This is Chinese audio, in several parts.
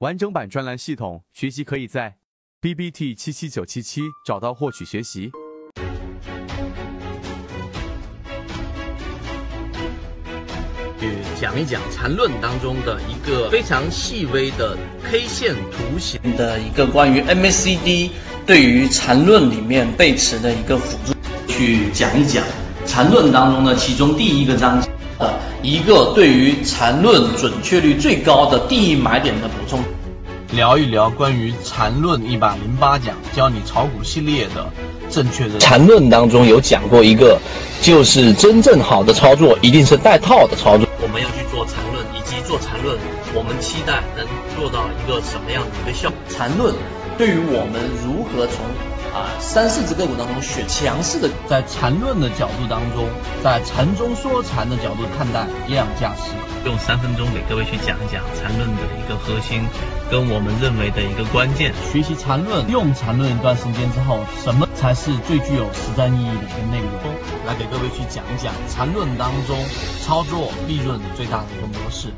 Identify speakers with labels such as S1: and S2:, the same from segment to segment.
S1: 完整版专栏系统学习可以在 B B T 七七九七七找到获取学习。
S2: 去讲一讲缠论当中的一个非常细微的 K 线图形
S3: 的一个关于 MACD 对于缠论里面背驰的一个辅助，去讲一讲缠论当中的其中第一个章节。呃，一个对于缠论准确率最高的第一买点的补充，
S2: 聊一聊关于缠论一百零八讲教你炒股系列的正确的
S4: 缠论当中有讲过一个，就是真正好的操作一定是带套的操作。
S2: 我们要去做缠论，以及做缠论，我们期待能做到一个什么样的一个效果？
S3: 缠论对于我们如何从啊，三四只个股当中选强势的，
S2: 在缠论的角度当中，在缠中说禅的角度看待量价时，用三分钟给各位去讲一讲缠论的一个核心，跟我们认为的一个关键。学习缠论，用缠论一段时间之后，什么才是最具有实战意义的一个内容？来给各位去讲一讲缠论当中操作利润最大的一个模式。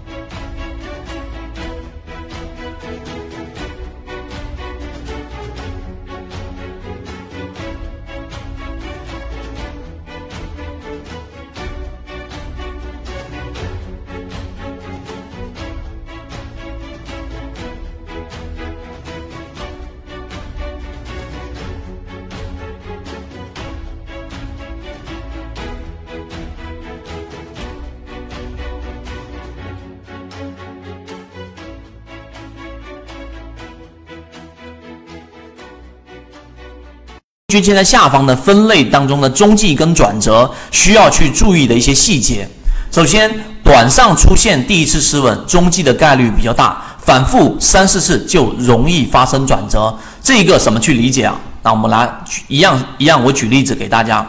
S3: 均线在下方的分类当中的中继跟转折需要去注意的一些细节。首先，短上出现第一次失稳，中继的概率比较大，反复三四次就容易发生转折。这一个怎么去理解啊？那我们来一样一样，我举例子给大家。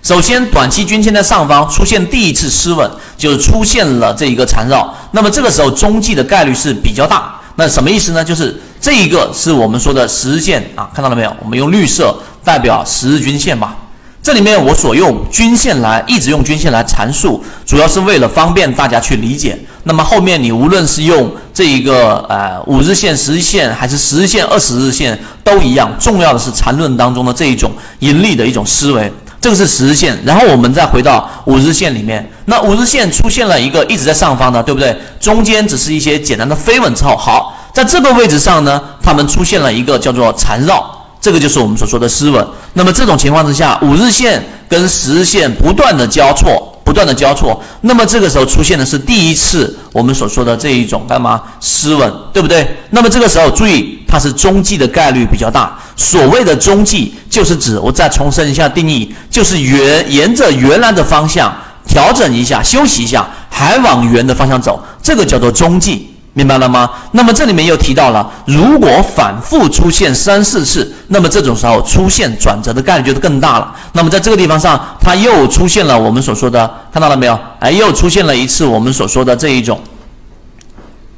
S3: 首先，短期均线在上方出现第一次失稳，就是出现了这一个缠绕，那么这个时候中继的概率是比较大。那什么意思呢？就是这一个是我们说的十日线啊，看到了没有？我们用绿色代表十日均线吧。这里面我所用均线来一直用均线来阐述，主要是为了方便大家去理解。那么后面你无论是用这一个呃五日线、十日线，还是十日线、二十日线都一样，重要的是缠论当中的这一种盈利的一种思维。这个是十日线，然后我们再回到五日线里面。那五日线出现了一个一直在上方的，对不对？中间只是一些简单的飞稳之后，好，在这个位置上呢，它们出现了一个叫做缠绕，这个就是我们所说的失稳。那么这种情况之下，五日线跟十日线不断的交错，不断的交错，那么这个时候出现的是第一次我们所说的这一种干嘛失稳，对不对？那么这个时候注意，它是中继的概率比较大。所谓的中继，就是指我再重申一下定义，就是原沿着原来的方向调整一下，休息一下，还往原的方向走，这个叫做中继，明白了吗？那么这里面又提到了，如果反复出现三四次，那么这种时候出现转折的概率就更大了。那么在这个地方上，它又出现了我们所说的，看到了没有？哎，又出现了一次我们所说的这一种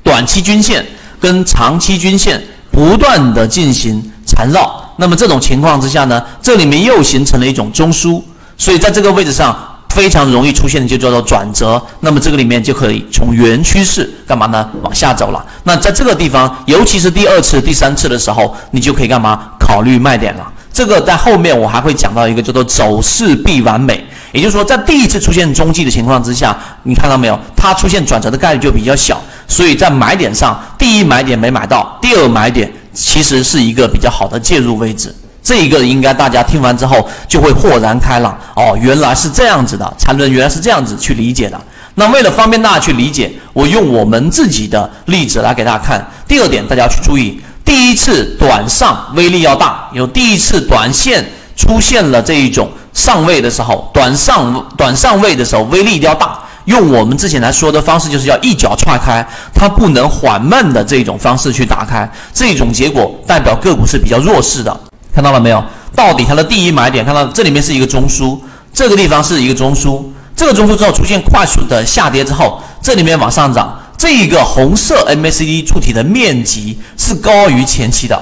S3: 短期均线跟长期均线不断的进行。缠绕，那么这种情况之下呢，这里面又形成了一种中枢，所以在这个位置上非常容易出现的就叫做转折，那么这个里面就可以从原趋势干嘛呢？往下走了。那在这个地方，尤其是第二次、第三次的时候，你就可以干嘛？考虑卖点了。这个在后面我还会讲到一个叫做走势必完美，也就是说，在第一次出现中继的情况之下，你看到没有？它出现转折的概率就比较小，所以在买点上，第一买点没买到，第二买点。其实是一个比较好的介入位置，这一个应该大家听完之后就会豁然开朗哦，原来是这样子的，缠论原来是这样子去理解的。那为了方便大家去理解，我用我们自己的例子来给大家看。第二点，大家去注意，第一次短上威力要大，有第一次短线出现了这一种上位的时候，短上短上位的时候威力一定要大。用我们之前来说的方式，就是要一脚踹开，它不能缓慢的这种方式去打开，这种结果代表个股是比较弱势的，看到了没有？到底它的第一买点，看到这里面是一个中枢，这个地方是一个中枢，这个中枢之后出现快速的下跌之后，这里面往上涨，这一个红色 MACD 柱体的面积是高于前期的，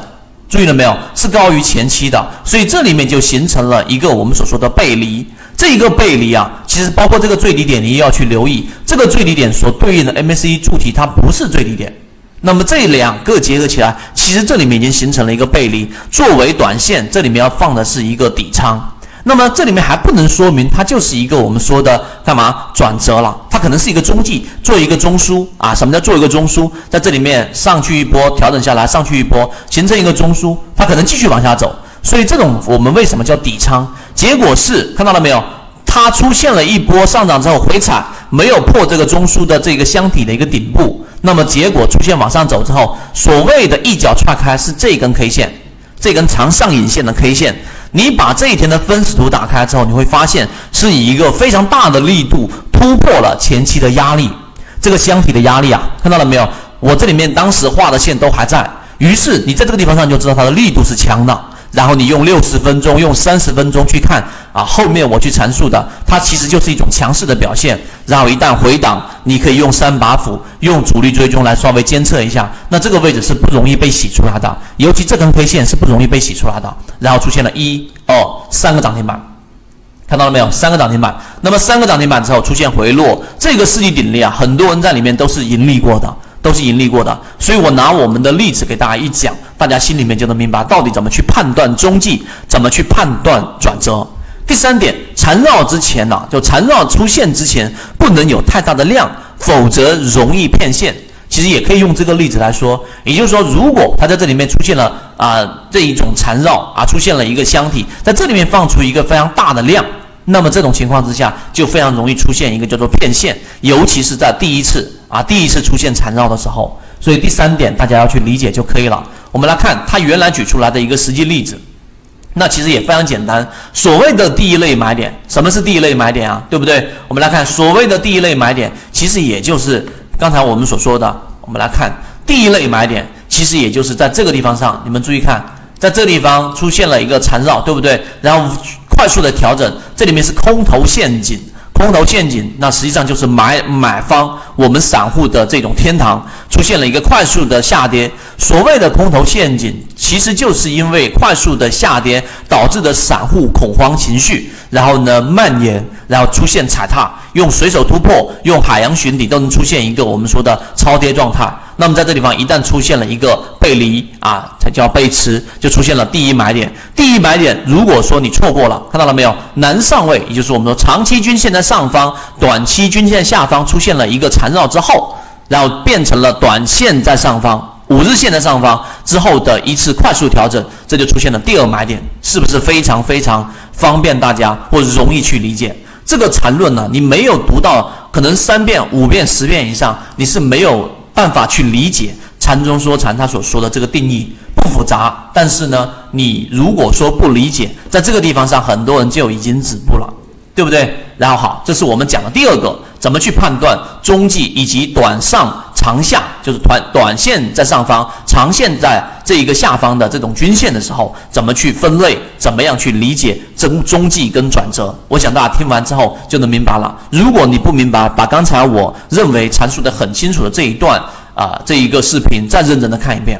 S3: 注意了没有？是高于前期的，所以这里面就形成了一个我们所说的背离。这一个背离啊，其实包括这个最低点，你也要去留意。这个最低点所对应的 MACD 柱体，它不是最低点，那么这两个结合起来，其实这里面已经形成了一个背离。作为短线，这里面要放的是一个底仓。那么这里面还不能说明它就是一个我们说的干嘛转折了，它可能是一个中继，做一个中枢啊。什么叫做一个中枢？在这里面上去一波，调整下来，上去一波，形成一个中枢，它可能继续往下走。所以这种我们为什么叫底仓？结果是看到了没有？它出现了一波上涨之后回踩，没有破这个中枢的这个箱体的一个顶部，那么结果出现往上走之后，所谓的一脚踹开是这根 K 线，这根长上影线的 K 线。你把这一天的分时图打开之后，你会发现是以一个非常大的力度突破了前期的压力，这个箱体的压力啊，看到了没有？我这里面当时画的线都还在，于是你在这个地方上就知道它的力度是强的。然后你用六十分钟，用三十分钟去看啊，后面我去阐述的，它其实就是一种强势的表现。然后一旦回档，你可以用三把斧，用主力追踪来稍微监测一下，那这个位置是不容易被洗出来的，尤其这根 K 线是不容易被洗出来的。然后出现了一、二、三个涨停板，看到了没有？三个涨停板。那么三个涨停板之后出现回落，这个世纪鼎力啊，很多人在里面都是盈利过的。都是盈利过的，所以我拿我们的例子给大家一讲，大家心里面就能明白到底怎么去判断中继，怎么去判断转折。第三点，缠绕之前呢，就缠绕出现之前不能有太大的量，否则容易骗线。其实也可以用这个例子来说，也就是说，如果它在这里面出现了啊这一种缠绕啊，出现了一个箱体，在这里面放出一个非常大的量。那么这种情况之下，就非常容易出现一个叫做骗线，尤其是在第一次啊第一次出现缠绕的时候。所以第三点大家要去理解就可以了。我们来看它原来举出来的一个实际例子，那其实也非常简单。所谓的第一类买点，什么是第一类买点啊？对不对？我们来看所谓的第一类买点，其实也就是刚才我们所说的。我们来看第一类买点，其实也就是在这个地方上，你们注意看，在这个地方出现了一个缠绕，对不对？然后。快速的调整，这里面是空头陷阱，空头陷阱，那实际上就是买买方我们散户的这种天堂，出现了一个快速的下跌。所谓的空头陷阱，其实就是因为快速的下跌导致的散户恐慌情绪，然后呢蔓延，然后出现踩踏，用随手突破，用海洋寻底都能出现一个我们说的超跌状态。那么在这地方一旦出现了一个背离啊，才叫背驰，就出现了第一买点。第一买点，如果说你错过了，看到了没有？南上位，也就是我们说长期均线在上方，短期均线下方出现了一个缠绕之后，然后变成了短线在上方，五日线的上方之后的一次快速调整，这就出现了第二买点，是不是非常非常方便大家或者容易去理解？这个缠论呢，你没有读到可能三遍、五遍、十遍以上，你是没有。办法去理解禅中说禅，他所说的这个定义不复杂，但是呢，你如果说不理解，在这个地方上，很多人就已经止步了，对不对？然后好，这是我们讲的第二个，怎么去判断中继以及短上长下，就是短短线在上方，长线在这一个下方的这种均线的时候，怎么去分类，怎么样去理解中中继跟转折？我想大家听完之后就能明白了。如果你不明白，把刚才我认为阐述的很清楚的这一段啊，这一个视频再认真的看一遍。